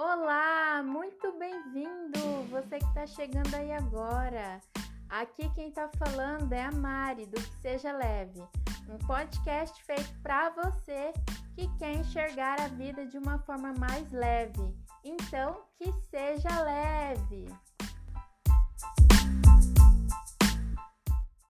Olá, muito bem-vindo! Você que está chegando aí agora. Aqui quem está falando é a Mari do Que Seja Leve, um podcast feito para você que quer enxergar a vida de uma forma mais leve. Então, que seja leve!